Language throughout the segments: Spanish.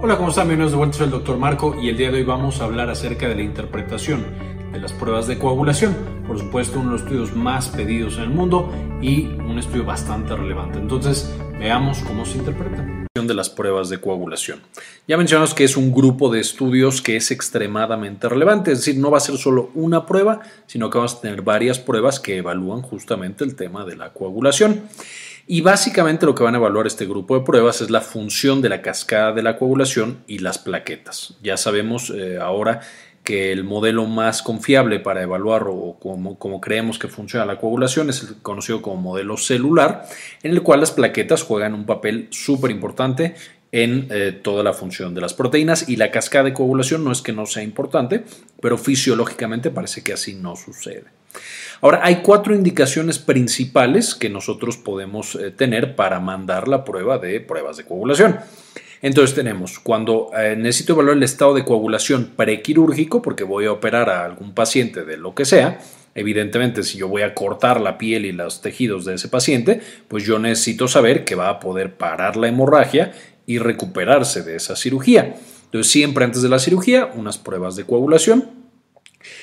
Hola, ¿cómo están? Bienvenidos de vuelta, soy el doctor Marco y el día de hoy vamos a hablar acerca de la interpretación de las pruebas de coagulación. Por supuesto, uno de los estudios más pedidos en el mundo y un estudio bastante relevante. Entonces, veamos cómo se interpreta de las pruebas de coagulación. Ya mencionamos que es un grupo de estudios que es extremadamente relevante, es decir, no va a ser solo una prueba, sino que vamos a tener varias pruebas que evalúan justamente el tema de la coagulación. Y básicamente lo que van a evaluar este grupo de pruebas es la función de la cascada de la coagulación y las plaquetas. Ya sabemos eh, ahora que el modelo más confiable para evaluar o como, creemos que funciona la coagulación es el conocido como modelo celular, en el cual las plaquetas juegan un papel súper importante en eh, toda la función de las proteínas y la cascada de coagulación no es que no sea importante, pero fisiológicamente parece que así no sucede. Ahora, hay cuatro indicaciones principales que nosotros podemos eh, tener para mandar la prueba de pruebas de coagulación. Entonces tenemos, cuando eh, necesito evaluar el estado de coagulación prequirúrgico, porque voy a operar a algún paciente de lo que sea, evidentemente si yo voy a cortar la piel y los tejidos de ese paciente, pues yo necesito saber que va a poder parar la hemorragia y recuperarse de esa cirugía. Entonces siempre antes de la cirugía, unas pruebas de coagulación.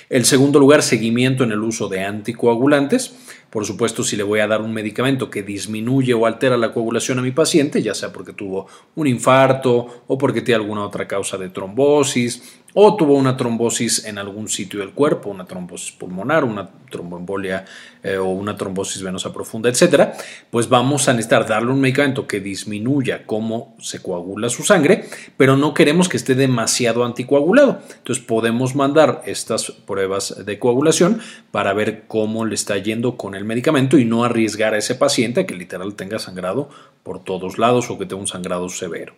El segundo lugar, seguimiento en el uso de anticoagulantes. Por supuesto, si le voy a dar un medicamento que disminuye o altera la coagulación a mi paciente, ya sea porque tuvo un infarto o porque tiene alguna otra causa de trombosis o tuvo una trombosis en algún sitio del cuerpo, una trombosis pulmonar, una tromboembolia eh, o una trombosis venosa profunda, etcétera, pues vamos a necesitar darle un medicamento que disminuya cómo se coagula su sangre, pero no queremos que esté demasiado anticoagulado. Entonces podemos mandar estas pruebas de coagulación para ver cómo le está yendo con el medicamento y no arriesgar a ese paciente a que literal tenga sangrado por todos lados o que tenga un sangrado severo.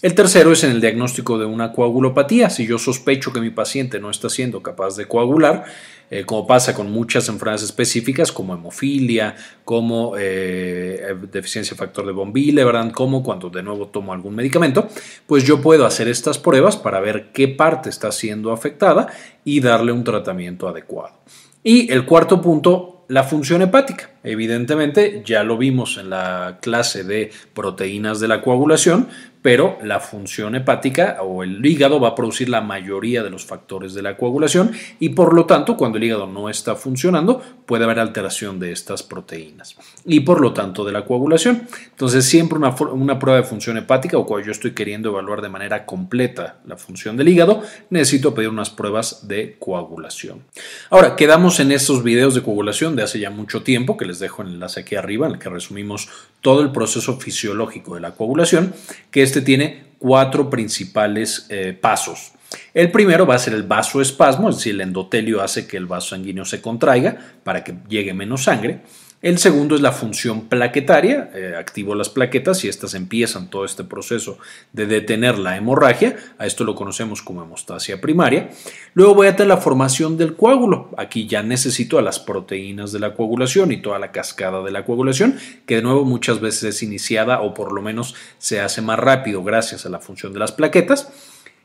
El tercero es en el diagnóstico de una coagulopatía. Si yo sospecho que mi paciente no está siendo capaz de coagular, eh, como pasa con muchas enfermedades específicas como hemofilia, como eh, deficiencia de factor de von Willebrand, como cuando de nuevo tomo algún medicamento, pues yo puedo hacer estas pruebas para ver qué parte está siendo afectada y darle un tratamiento adecuado. Y el cuarto punto, la función hepática. Evidentemente, ya lo vimos en la clase de proteínas de la coagulación, pero la función hepática o el hígado va a producir la mayoría de los factores de la coagulación y por lo tanto cuando el hígado no está funcionando puede haber alteración de estas proteínas y por lo tanto de la coagulación. Entonces siempre una, una prueba de función hepática o cuando yo estoy queriendo evaluar de manera completa la función del hígado necesito pedir unas pruebas de coagulación. Ahora quedamos en estos videos de coagulación de hace ya mucho tiempo que les dejo el enlace aquí arriba en el que resumimos todo el proceso fisiológico de la coagulación que este tiene cuatro principales eh, pasos. El primero va a ser el vasoespasmo, es decir, el endotelio hace que el vaso sanguíneo se contraiga para que llegue menos sangre. El segundo es la función plaquetaria, eh, activo las plaquetas y estas empiezan todo este proceso de detener la hemorragia, a esto lo conocemos como hemostasia primaria. Luego voy a tener la formación del coágulo, aquí ya necesito a las proteínas de la coagulación y toda la cascada de la coagulación, que de nuevo muchas veces es iniciada o por lo menos se hace más rápido gracias a la función de las plaquetas.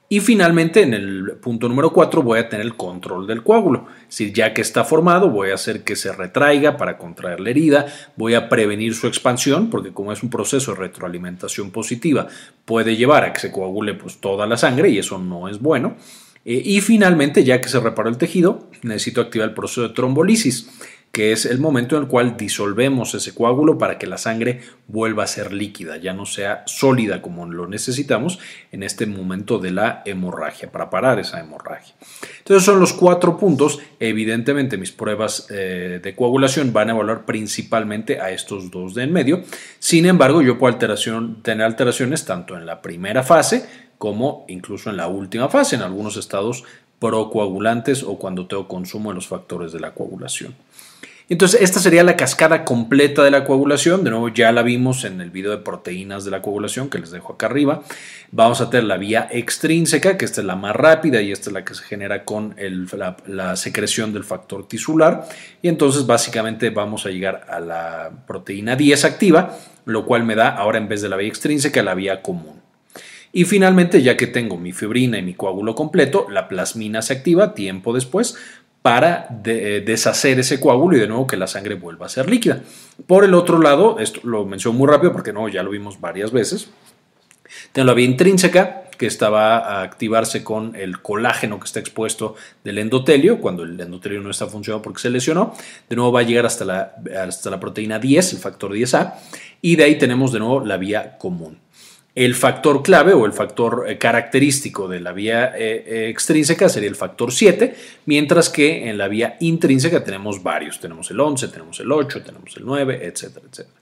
Y finalmente, en el punto número 4, voy a tener el control del coágulo. Decir, ya que está formado, voy a hacer que se retraiga para contraer la herida, voy a prevenir su expansión, porque como es un proceso de retroalimentación positiva, puede llevar a que se coagule pues, toda la sangre y eso no es bueno. Eh, y finalmente, ya que se reparó el tejido, necesito activar el proceso de trombolisis que es el momento en el cual disolvemos ese coágulo para que la sangre vuelva a ser líquida, ya no sea sólida como lo necesitamos en este momento de la hemorragia, para parar esa hemorragia. Entonces son los cuatro puntos. Evidentemente mis pruebas eh, de coagulación van a evaluar principalmente a estos dos de en medio. Sin embargo, yo puedo tener alteraciones tanto en la primera fase como incluso en la última fase, en algunos estados procoagulantes o cuando tengo consumo de los factores de la coagulación. Entonces, esta sería la cascada completa de la coagulación. De nuevo, ya la vimos en el video de proteínas de la coagulación que les dejo acá arriba. Vamos a tener la vía extrínseca, que esta es la más rápida y esta es la que se genera con la, secreción del factor tisular. Y entonces, básicamente, vamos a llegar a la proteína 10 activa, lo cual me da ahora en vez de la vía extrínseca la vía común. Y finalmente, ya que tengo mi fibrina y mi coágulo completo, la plasmina se activa tiempo después para eh, deshacer ese coágulo y de nuevo que la sangre vuelva a ser líquida. Por el otro lado, esto lo menciono muy rápido porque no, ya lo vimos varias veces. Tengo la vía intrínseca, que esta va a activarse con el colágeno que está expuesto del endotelio, cuando el endotelio no está funcionando porque se lesionó. De nuevo va a llegar hasta la, hasta la proteína 10, el factor 10A, y de ahí tenemos de nuevo la vía común. El factor clave o el factor eh, característico de la vía eh, eh, extrínseca sería el factor 7, mientras que en la vía intrínseca tenemos varios. Tenemos el 11, tenemos el 8, tenemos el 9, etcétera, etcétera.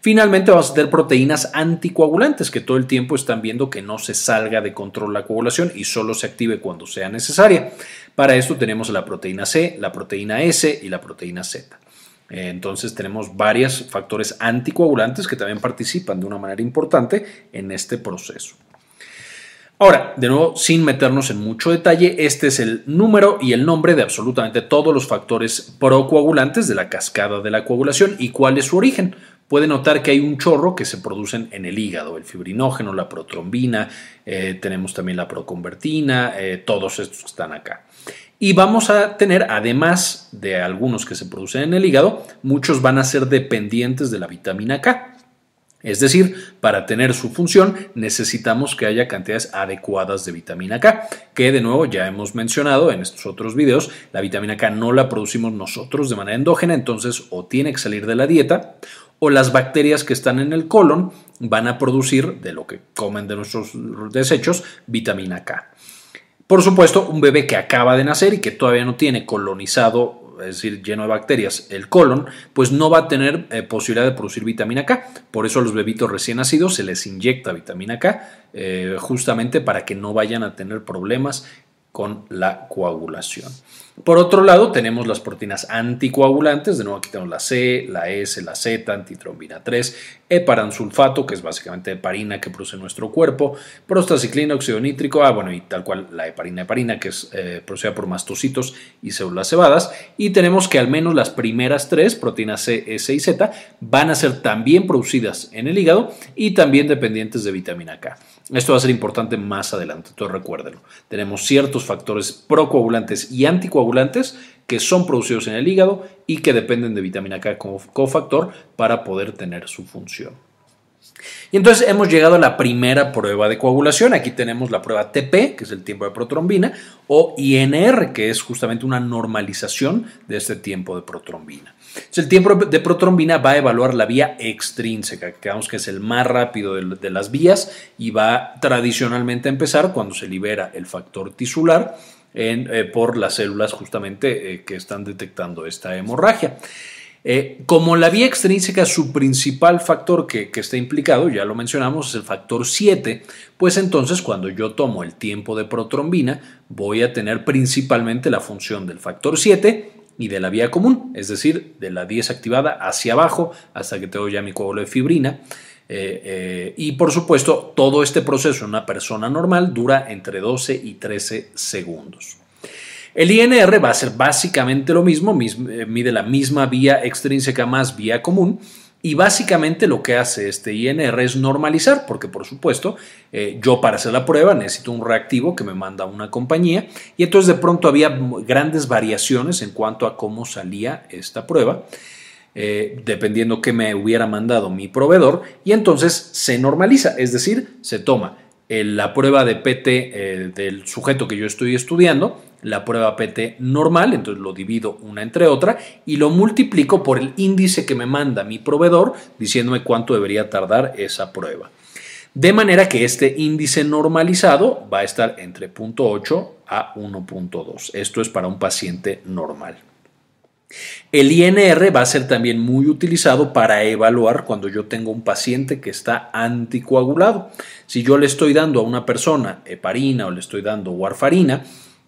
Finalmente vamos a tener proteínas anticoagulantes que todo el tiempo están viendo que no se salga de control la coagulación y solo se active cuando sea necesaria. Para esto tenemos la proteína C, la proteína S y la proteína Z. Entonces tenemos varios factores anticoagulantes que también participan de una manera importante en este proceso. Ahora, de nuevo, sin meternos en mucho detalle, este es el número y el nombre de absolutamente todos los factores procoagulantes de la cascada de la coagulación y cuál es su origen. Puede notar que hay un chorro que se producen en el hígado, el fibrinógeno, la protrombina, eh, tenemos también la proconvertina, eh, todos estos que están acá. Y vamos a tener, además de algunos que se producen en el hígado, muchos van a ser dependientes de la vitamina K. Es decir, para tener su función necesitamos que haya cantidades adecuadas de vitamina K, que de nuevo ya hemos mencionado en estos otros videos, la vitamina K no la producimos nosotros de manera endógena, entonces o tiene que salir de la dieta o las bacterias que están en el colon van a producir de lo que comen de nuestros desechos vitamina K. Por supuesto, un bebé que acaba de nacer y que todavía no tiene colonizado, es decir, lleno de bacterias, el colon, pues no va a tener eh, posibilidad de producir vitamina K. Por eso a los bebitos recién nacidos se les inyecta vitamina K, eh, justamente para que no vayan a tener problemas con la coagulación. Por otro lado, tenemos las proteínas anticoagulantes, de nuevo aquí tenemos la C, la S, la Z, antitrombina 3, heparansulfato, que es básicamente heparina que produce nuestro cuerpo, prostaciclina, óxido nítrico, ah, bueno, y tal cual la heparina heparina, que es eh, producida por mastocitos y células cebadas, y tenemos que al menos las primeras tres, proteínas C, S y Z, van a ser también producidas en el hígado y también dependientes de vitamina K. Esto va a ser importante más adelante, entonces recuérdenlo. Tenemos ciertos factores procoagulantes y anticoagulantes que son producidos en el hígado y que dependen de vitamina K como cofactor para poder tener su función. Y entonces hemos llegado a la primera prueba de coagulación. Aquí tenemos la prueba TP, que es el tiempo de protrombina, o INR, que es justamente una normalización de este tiempo de protrombina el tiempo de protrombina va a evaluar la vía extrínseca, que digamos que es el más rápido de, las vías y va tradicionalmente a empezar cuando se libera el factor tisular eh, por las células justamente eh, que están detectando esta hemorragia. Eh, como la vía extrínseca, su principal factor que, que, está implicado, ya lo mencionamos, es el factor 7, pues entonces cuando yo tomo el tiempo de protrombina, voy a tener principalmente la función del factor 7 y de la vía común, es decir, de la 10 activada hacia abajo hasta que tengo ya mi coágulo de fibrina. Eh, eh, y por supuesto, todo este proceso en una persona normal dura entre 12 y 13 segundos. El INR va a ser básicamente lo mismo, eh, mide la misma vía extrínseca más vía común, y básicamente lo que hace este INR es normalizar, porque por supuesto eh, yo para hacer la prueba necesito un reactivo que me manda una compañía y entonces de pronto había grandes variaciones en cuanto a cómo salía esta prueba. Eh, dependiendo que me hubiera mandado mi proveedor y entonces se normaliza, es decir, se toma la prueba de PT eh, del sujeto que yo estoy estudiando, la prueba PT normal, entonces lo divido una entre otra y lo multiplico por el índice que me manda mi proveedor diciéndome cuánto debería tardar esa prueba. De manera que este índice normalizado va a estar entre 0.8 a 1.2. Esto es para un paciente normal. El INR va a ser también muy utilizado para evaluar cuando yo tengo un paciente que está anticoagulado. Si yo le estoy dando a una persona heparina o le estoy dando warfarina,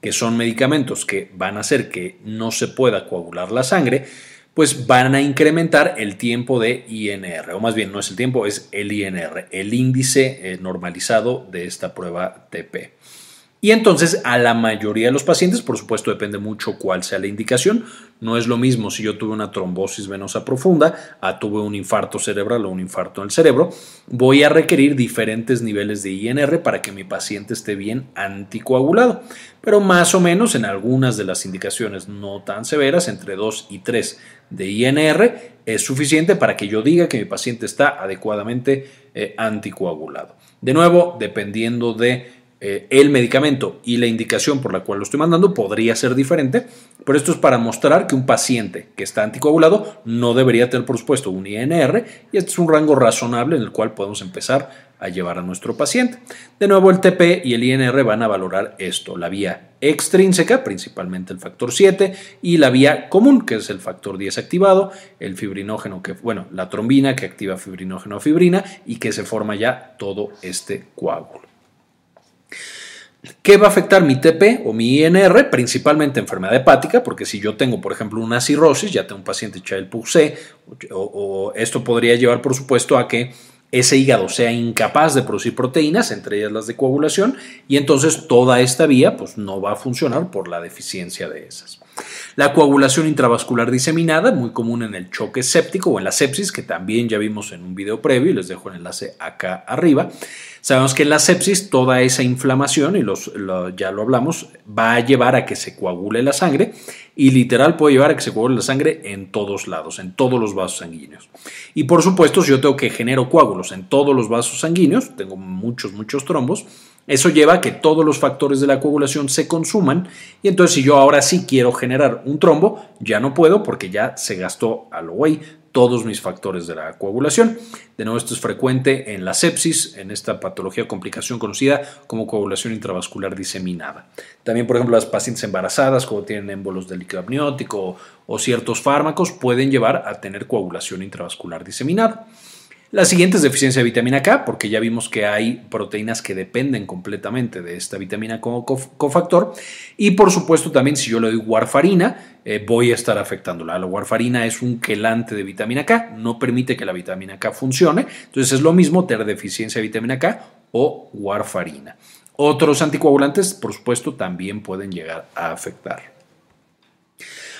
que son medicamentos que van a hacer que no se pueda coagular la sangre, pues van a incrementar el tiempo de INR, o más bien no es el tiempo, es el INR, el índice eh, normalizado de esta prueba TP. Y entonces a la mayoría de los pacientes, por supuesto depende mucho cuál sea la indicación, no es lo mismo si yo tuve una trombosis venosa profunda, a tuve un infarto cerebral o un infarto en el cerebro, voy a requerir diferentes niveles de INR para que mi paciente esté bien anticoagulado, pero más o menos en algunas de las indicaciones no tan severas, entre 2 y 3 de INR, es suficiente para que yo diga que mi paciente está adecuadamente eh, anticoagulado. De nuevo, dependiendo de eh, el medicamento y la indicación por la cual lo estoy mandando podría ser diferente, pero esto es para mostrar que un paciente que está anticoagulado no debería tener, por supuesto, un INR y este es un rango razonable en el cual podemos empezar a llevar a nuestro paciente. De nuevo, el TP y el INR van a valorar esto, la vía extrínseca, principalmente el factor 7, y la vía común, que es el factor 10 activado, el fibrinógeno, que, bueno, la trombina que activa fibrinógeno a fibrina y que se forma ya todo este coágulo. ¿Qué va a afectar mi TP o mi INR? Principalmente enfermedad hepática, porque si yo tengo, por ejemplo, una cirrosis, ya tengo un paciente Child-Pugh o, o esto podría llevar, por supuesto, a que ese hígado sea incapaz de producir proteínas, entre ellas las de coagulación, y entonces toda esta vía pues, no va a funcionar por la deficiencia de esas. La coagulación intravascular diseminada, muy común en el choque séptico o en la sepsis, que también ya vimos en un video previo, y les dejo el enlace acá arriba. Sabemos que en la sepsis toda esa inflamación, y los, ya lo hablamos, va a llevar a que se coagule la sangre y literal puede llevar a que se coagule la sangre en todos lados, en todos los vasos sanguíneos. Y por supuesto, si yo tengo que genero coágulos en todos los vasos sanguíneos, tengo muchos, muchos trombos, eso lleva a que todos los factores de la coagulación se consuman y entonces si yo ahora sí quiero generar un trombo, ya no puedo porque ya se gastó a lo güey todos mis factores de la coagulación. De nuevo, esto es frecuente en la sepsis, en esta patología o complicación conocida como coagulación intravascular diseminada. También, por ejemplo, las pacientes embarazadas, como tienen émbolos de líquido amniótico o ciertos fármacos, pueden llevar a tener coagulación intravascular diseminada. La siguiente es deficiencia de vitamina K, porque ya vimos que hay proteínas que dependen completamente de esta vitamina como cofactor. Y por supuesto también si yo le doy warfarina, eh, voy a estar afectándola. La warfarina es un quelante de vitamina K, no permite que la vitamina K funcione. Entonces es lo mismo tener deficiencia de vitamina K o warfarina. Otros anticoagulantes, por supuesto, también pueden llegar a afectar.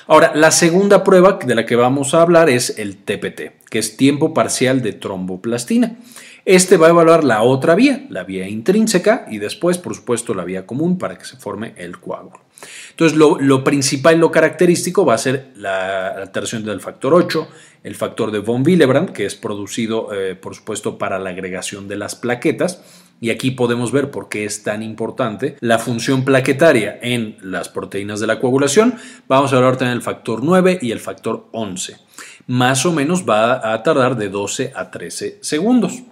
Ahora, la segunda prueba de la que vamos a hablar es el TPT, que es tiempo parcial de tromboplastina. Este va a evaluar la otra vía, la vía intrínseca, y después, por supuesto, la vía común para que se forme el coágulo. Entonces, lo, principal, lo característico va a ser la alteración del factor 8, el factor de von Willebrand, que es producido, eh, por supuesto, para la agregación de las plaquetas, y aquí podemos ver por qué es tan importante la función plaquetaria en las proteínas de la coagulación. Vamos a hablar también del factor 9 y el factor 11. Más o menos va a tardar de 12 a 13 segundos.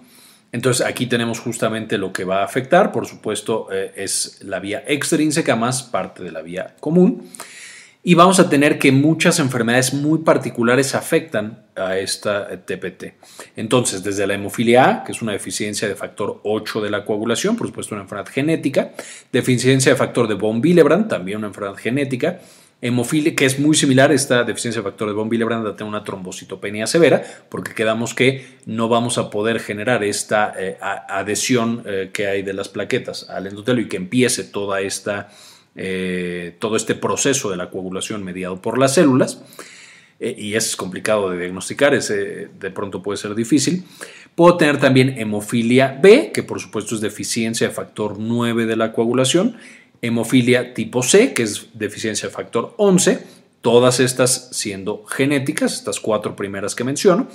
Entonces aquí tenemos justamente lo que va a afectar, por supuesto eh, es la vía extrínseca más parte de la vía común y vamos a tener que muchas enfermedades muy particulares afectan a esta TPT. Entonces, desde la hemofilia A, que es una deficiencia de factor 8 de la coagulación, por supuesto una enfermedad genética, deficiencia de factor de von Willebrand, también una enfermedad genética, hemofilia, que es muy similar, esta deficiencia de factor de von Willebrand a tener una trombocitopenia severa, porque quedamos que no vamos a poder generar esta eh, adhesión eh, que hay de las plaquetas al endotelio y que empiece toda esta eh, todo este proceso de la coagulación mediado por las células, y es complicado de diagnosticar, ese de pronto puede ser difícil. Puedo tener también hemofilia B, que por supuesto es deficiencia de factor 9 de la coagulación, hemofilia tipo C, que es deficiencia de factor 11, todas estas siendo genéticas, estas cuatro primeras que menciono,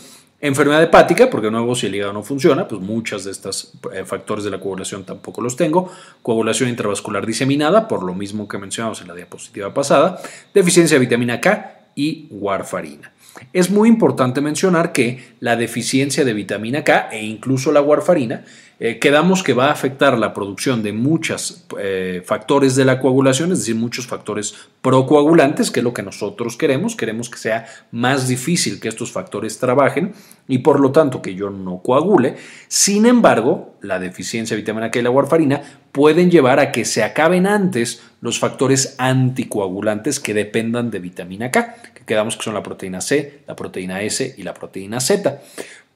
Enfermedad hepática, porque nuevo si el hígado no funciona, pues muchos de estos eh, factores de la coagulación tampoco los tengo. Coagulación intravascular diseminada, por lo mismo que mencionamos en la diapositiva pasada. Deficiencia de vitamina K y warfarina. Es muy importante mencionar que la deficiencia de vitamina K e incluso la warfarina eh, quedamos que va a afectar la producción de muchos eh, factores de la coagulación, es decir, muchos factores procoagulantes, que es lo que nosotros queremos. Queremos que sea más difícil que estos factores trabajen y por lo tanto que yo no coagule. Sin embargo, la deficiencia de vitamina K y la warfarina pueden llevar a que se acaben antes los factores anticoagulantes que dependan de vitamina K, que quedamos que son la proteína C, la proteína S y la proteína Z.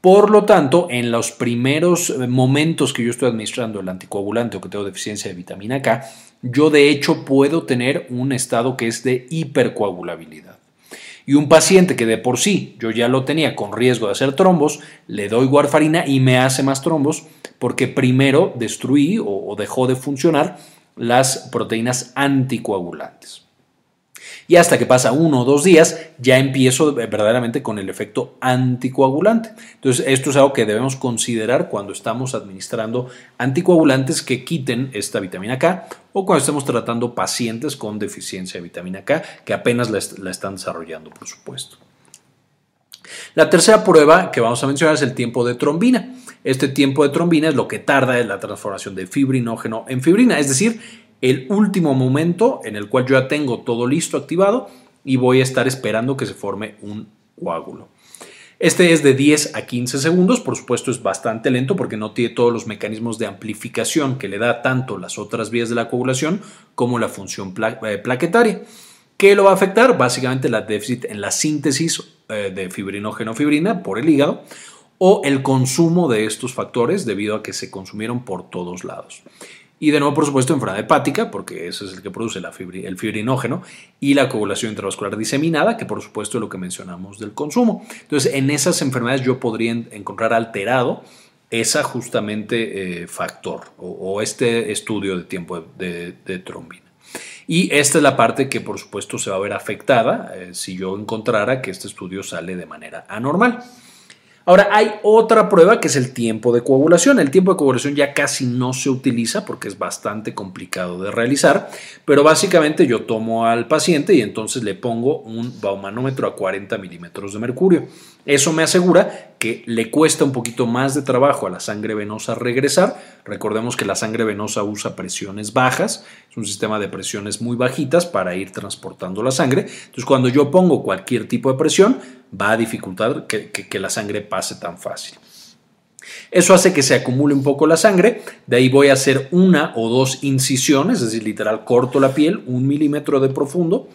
Por lo tanto, en los primeros eh, momentos que yo estoy administrando el anticoagulante o que tengo deficiencia de vitamina K, yo de hecho puedo tener un estado que es de hipercoagulabilidad. Y un paciente que de por sí yo ya lo tenía con riesgo de hacer trombos, le doy warfarina y me hace más trombos porque primero destruí o dejó de funcionar las proteínas anticoagulantes. Y hasta que pasa uno o dos días, ya empiezo verdaderamente con el efecto anticoagulante. Entonces, esto es algo que debemos considerar cuando estamos administrando anticoagulantes que quiten esta vitamina K o cuando estemos tratando pacientes con deficiencia de vitamina K que apenas la, están desarrollando, por supuesto. La tercera prueba que vamos a mencionar es el tiempo de trombina. Este tiempo de trombina es lo que tarda en la transformación de fibrinógeno en fibrina, es decir, el último momento en el cual yo ya tengo todo listo, activado, y voy a estar esperando que se forme un coágulo. Este es de 10 a 15 segundos, por supuesto es bastante lento porque no tiene todos los mecanismos de amplificación que le da tanto las otras vías de la coagulación como la función eh, plaquetaria. ¿Qué lo va a afectar? Básicamente la déficit en la síntesis eh, de fibrinógeno-fibrina por el hígado o el consumo de estos factores debido a que se consumieron por todos lados. Y de nuevo, por supuesto, enfermedad hepática, porque ese es el que produce la el fibrinógeno, y la coagulación intravascular diseminada, que por supuesto es lo que mencionamos del consumo. Entonces, en esas enfermedades yo podría encontrar alterado ese justamente eh, factor o, este estudio de tiempo de, trombina. Y esta es la parte que por supuesto se va a ver afectada eh, si yo encontrara que este estudio sale de manera anormal. Ahora, hay otra prueba que es el tiempo de coagulación. El tiempo de coagulación ya casi no se utiliza porque es bastante complicado de realizar, pero básicamente yo tomo al paciente y entonces le pongo un baumanómetro a 40 milímetros de mercurio. Eso me asegura que le cuesta un poquito más de trabajo a la sangre venosa regresar. Recordemos que la sangre venosa usa presiones bajas, es un sistema de presiones muy bajitas para ir transportando la sangre. Entonces, cuando yo pongo cualquier tipo de presión, va a dificultar que, la sangre pase tan fácil. Eso hace que se acumule un poco la sangre, de ahí voy a hacer una o dos incisiones, es decir, literal corto la piel, un milímetro de profundo,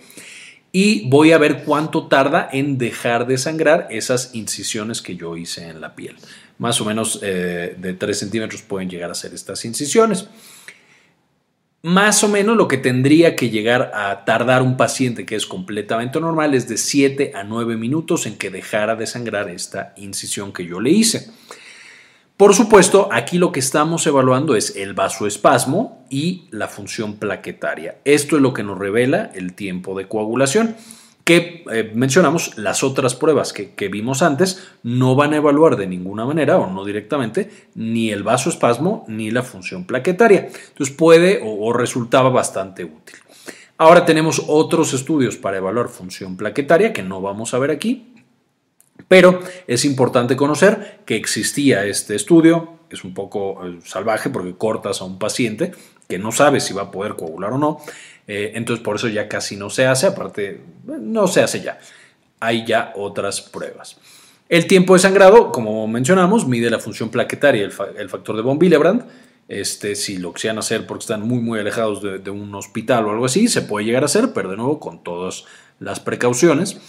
y voy a ver cuánto tarda en dejar de sangrar esas incisiones que yo hice en la piel. Más o menos eh, de 3 centímetros pueden llegar a ser estas incisiones. Más o menos lo que tendría que llegar a tardar un paciente que es completamente normal es de 7 a 9 minutos en que dejara de sangrar esta incisión que yo le hice. Por supuesto, aquí lo que estamos evaluando es el vasoespasmo y la función plaquetaria. Esto es lo que nos revela el tiempo de coagulación que eh, mencionamos, las otras pruebas que, vimos antes no van a evaluar de ninguna manera o no directamente ni el vasoespasmo ni la función plaquetaria. Entonces puede o resultaba bastante útil. Ahora tenemos otros estudios para evaluar función plaquetaria que no vamos a ver aquí, pero es importante conocer que existía este estudio, es un poco eh, salvaje porque cortas a un paciente que no sabe si va a poder coagular o no, eh, entonces por eso ya casi no se hace, aparte no se hace ya, hay ya otras pruebas. El tiempo de sangrado, como mencionamos, mide la función plaquetaria, el, el factor de von Willebrand, este, si lo quisieran hacer porque están muy muy alejados de, de un hospital o algo así, se puede llegar a hacer, pero de nuevo con todas las precauciones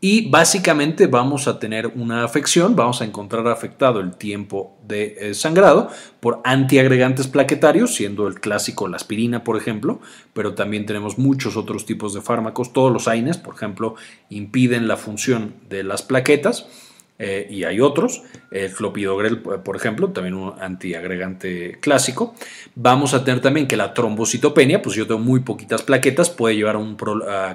y básicamente vamos a tener una afección, vamos a encontrar afectado el tiempo de eh, sangrado por antiagregantes plaquetarios, siendo el clásico la aspirina, por ejemplo, pero también tenemos muchos otros tipos de fármacos, todos los AINES, por ejemplo, impiden la función de las plaquetas eh, y hay otros, el clopidogrel, por ejemplo, también un antiagregante clásico. Vamos a tener también que la trombocitopenia, pues yo tengo muy poquitas plaquetas, puede llevar a, un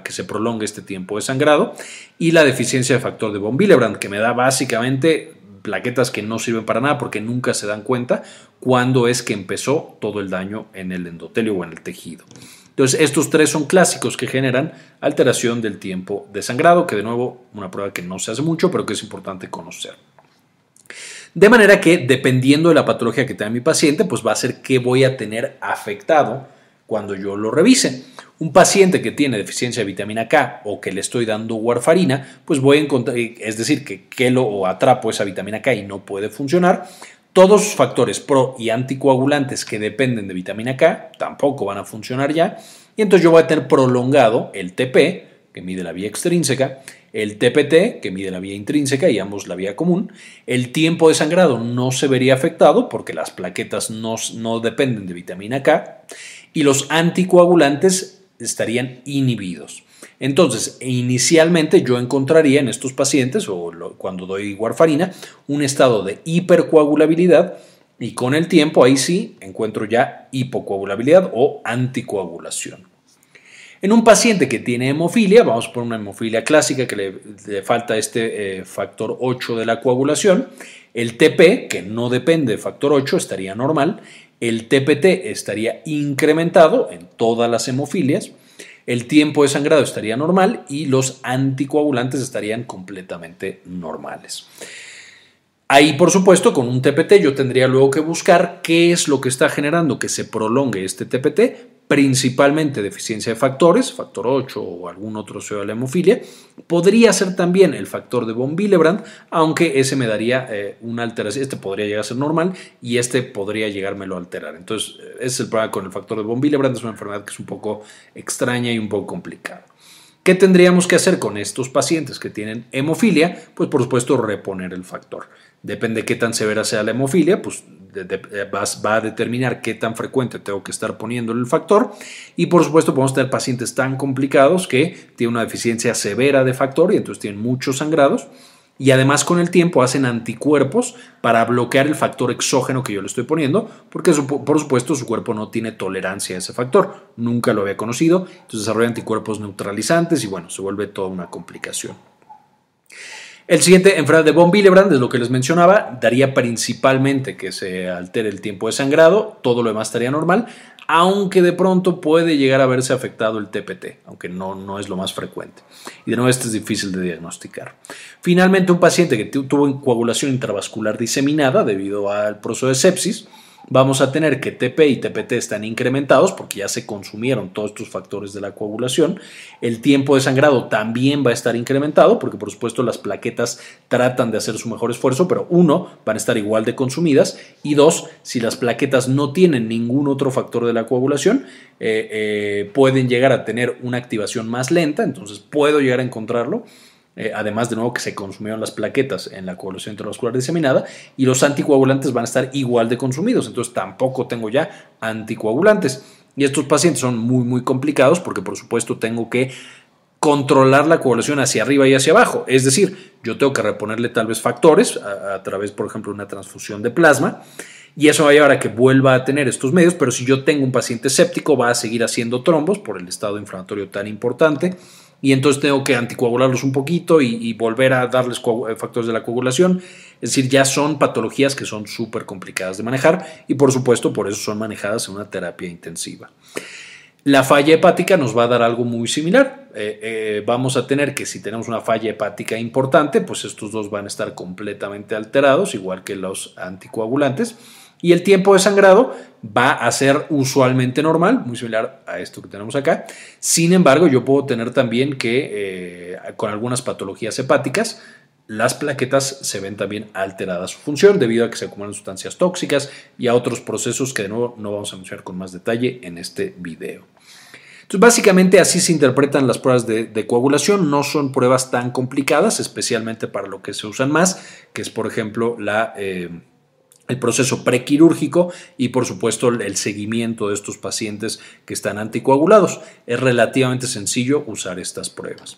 que se prolongue este tiempo de sangrado. Y la deficiencia de factor de von Willebrand, que me da básicamente plaquetas que no sirven para nada porque nunca se dan cuenta cuándo es que empezó todo el daño en el endotelio o en el tejido. Entonces, estos tres son clásicos que generan alteración del tiempo de sangrado, que de nuevo, una prueba que no se hace mucho, pero que es importante conocer. De manera que, dependiendo de la patología que tenga mi paciente, pues va a ser qué voy a tener afectado cuando yo lo revise. Un paciente que tiene deficiencia de vitamina K o que le estoy dando warfarina, pues voy a encontrar, es decir, que, que lo o atrapo esa vitamina K y no puede funcionar, todos los factores pro y anticoagulantes que dependen de vitamina K tampoco van a funcionar ya. Y entonces yo voy a tener prolongado el TP, que mide la vía extrínseca, el TPT, que mide la vía intrínseca y ambos la vía común. El tiempo de sangrado no se vería afectado porque las plaquetas no, no dependen de vitamina K. Y los anticoagulantes estarían inhibidos. Entonces, inicialmente yo encontraría en estos pacientes, o cuando doy warfarina, un estado de hipercoagulabilidad y con el tiempo ahí sí encuentro ya hipocoagulabilidad o anticoagulación. En un paciente que tiene hemofilia, vamos por una hemofilia clásica que le, falta este eh, factor 8 de la coagulación, el TP, que no depende de factor 8, estaría normal, el TPT estaría incrementado en todas las hemofilias, el tiempo de sangrado estaría normal y los anticoagulantes estarían completamente normales. Ahí, por supuesto, con un TPT yo tendría luego que buscar qué es lo que está generando que se prolongue este TPT, principalmente deficiencia de factores, factor 8 o algún otro CO de la hemofilia. Podría ser también el factor de von Willebrand, aunque ese me daría eh, una alteración. Este podría llegar a ser normal y este podría llegármelo a alterar. Entonces, ese es el problema con el factor de von Willebrand. Es una enfermedad que es un poco extraña y un poco complicada. ¿Qué tendríamos que hacer con estos pacientes que tienen hemofilia? Pues por supuesto reponer el factor. Depende de qué tan severa sea la hemofilia, pues va a determinar qué tan frecuente tengo que estar poniéndole el factor. Y por supuesto podemos tener pacientes tan complicados que tienen una deficiencia severa de factor y entonces tienen muchos sangrados. Y además con el tiempo hacen anticuerpos para bloquear el factor exógeno que yo le estoy poniendo, porque por supuesto su cuerpo no tiene tolerancia a ese factor, nunca lo había conocido, entonces desarrolla anticuerpos neutralizantes y bueno, se vuelve toda una complicación. El siguiente, enfermedad de von Willebrand, es lo que les mencionaba, daría principalmente que se altere el tiempo de sangrado, todo lo demás estaría normal, aunque de pronto puede llegar a verse afectado el TPT, aunque no, no es lo más frecuente. Y de nuevo, este es difícil de diagnosticar. Finalmente, un paciente que tuvo coagulación intravascular diseminada debido al proceso de sepsis, vamos a tener que TP y TPT están incrementados porque ya se consumieron todos estos factores de la coagulación. El tiempo de sangrado también va a estar incrementado porque por supuesto las plaquetas tratan de hacer su mejor esfuerzo, pero uno, van a estar igual de consumidas y dos, si las plaquetas no tienen ningún otro factor de la coagulación, eh, eh, pueden llegar a tener una activación más lenta, entonces puedo llegar a encontrarlo eh, además de nuevo que se consumieron las plaquetas en la coagulación intravascular diseminada y los anticoagulantes van a estar igual de consumidos, entonces tampoco tengo ya anticoagulantes. Y estos pacientes son muy muy complicados porque por supuesto tengo que controlar la coagulación hacia arriba y hacia abajo, es decir, yo tengo que reponerle tal vez factores a, a través por ejemplo de una transfusión de plasma y eso va a llevar a que vuelva a tener estos medios, pero si yo tengo un paciente séptico va a seguir haciendo trombos por el estado inflamatorio tan importante y entonces tengo que anticoagularlos un poquito y, volver a darles eh, factores de la coagulación. Es decir, ya son patologías que son súper complicadas de manejar y por supuesto por eso son manejadas en una terapia intensiva. La falla hepática nos va a dar algo muy similar. Eh, eh, vamos a tener que si tenemos una falla hepática importante, pues estos dos van a estar completamente alterados, igual que los anticoagulantes y el tiempo de sangrado va a ser usualmente normal, muy similar a esto que tenemos acá. Sin embargo, yo puedo tener también que eh, con algunas patologías hepáticas, las plaquetas se ven también alteradas su función debido a que se acumulan sustancias tóxicas y a otros procesos que de nuevo no vamos a mencionar con más detalle en este video. Entonces, básicamente así se interpretan las pruebas de, coagulación. No son pruebas tan complicadas, especialmente para lo que se usan más, que es, por ejemplo, la... Eh, el proceso prequirúrgico y por supuesto el seguimiento de estos pacientes que están anticoagulados. Es relativamente sencillo usar estas pruebas.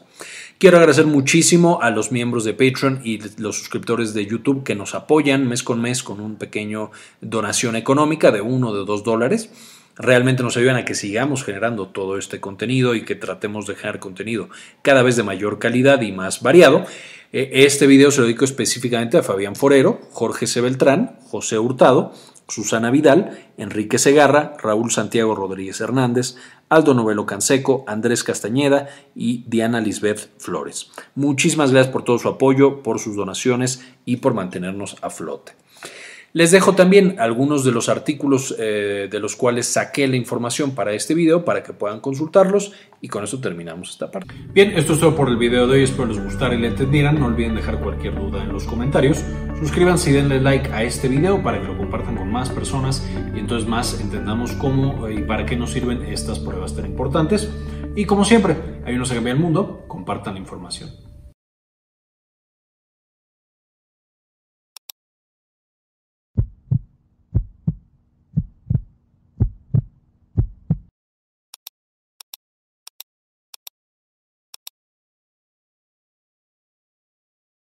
Quiero agradecer muchísimo a los miembros de Patreon y los suscriptores de YouTube que nos apoyan mes con mes con un pequeño donación económica de uno o de dos dólares realmente nos ayudan a que sigamos generando todo este contenido y que tratemos de generar contenido cada vez de mayor calidad y más variado. E, este video se lo dedico específicamente a Fabián Forero, Jorge C. Beltrán, José Hurtado, Susana Vidal, Enrique Segarra, Raúl Santiago Rodríguez Hernández, Aldo Novelo Canseco, Andrés Castañeda y Diana Lisbeth Flores. Muchísimas gracias por todo su apoyo, por sus donaciones y por mantenernos a flote. Les dejo también algunos de los artículos eh, de los cuales saqué la información para este video para que puedan consultarlos y con eso terminamos esta parte. Bien, esto es todo por el video de hoy, espero les gustara y le entendieran. No olviden dejar cualquier duda en los comentarios. Suscríbanse y denle like a este video para que lo compartan con más personas y entonces más entendamos cómo y para qué nos sirven estas pruebas tan importantes. Y como siempre, ayúdenos a cambiar el mundo, compartan la información.